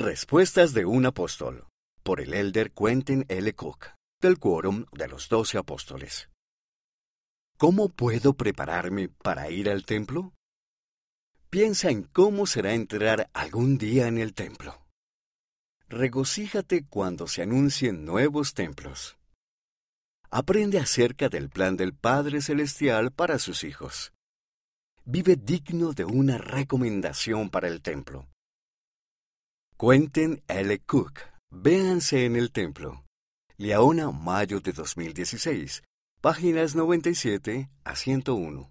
Respuestas de un apóstol, por el elder Quentin L. Cook, del Quórum de los Doce Apóstoles. ¿Cómo puedo prepararme para ir al templo? Piensa en cómo será entrar algún día en el templo. Regocíjate cuando se anuncien nuevos templos. Aprende acerca del plan del Padre Celestial para sus hijos. Vive digno de una recomendación para el templo. Cuenten L. Cook. Véanse en el templo. Leona, mayo de 2016. Páginas 97 a 101.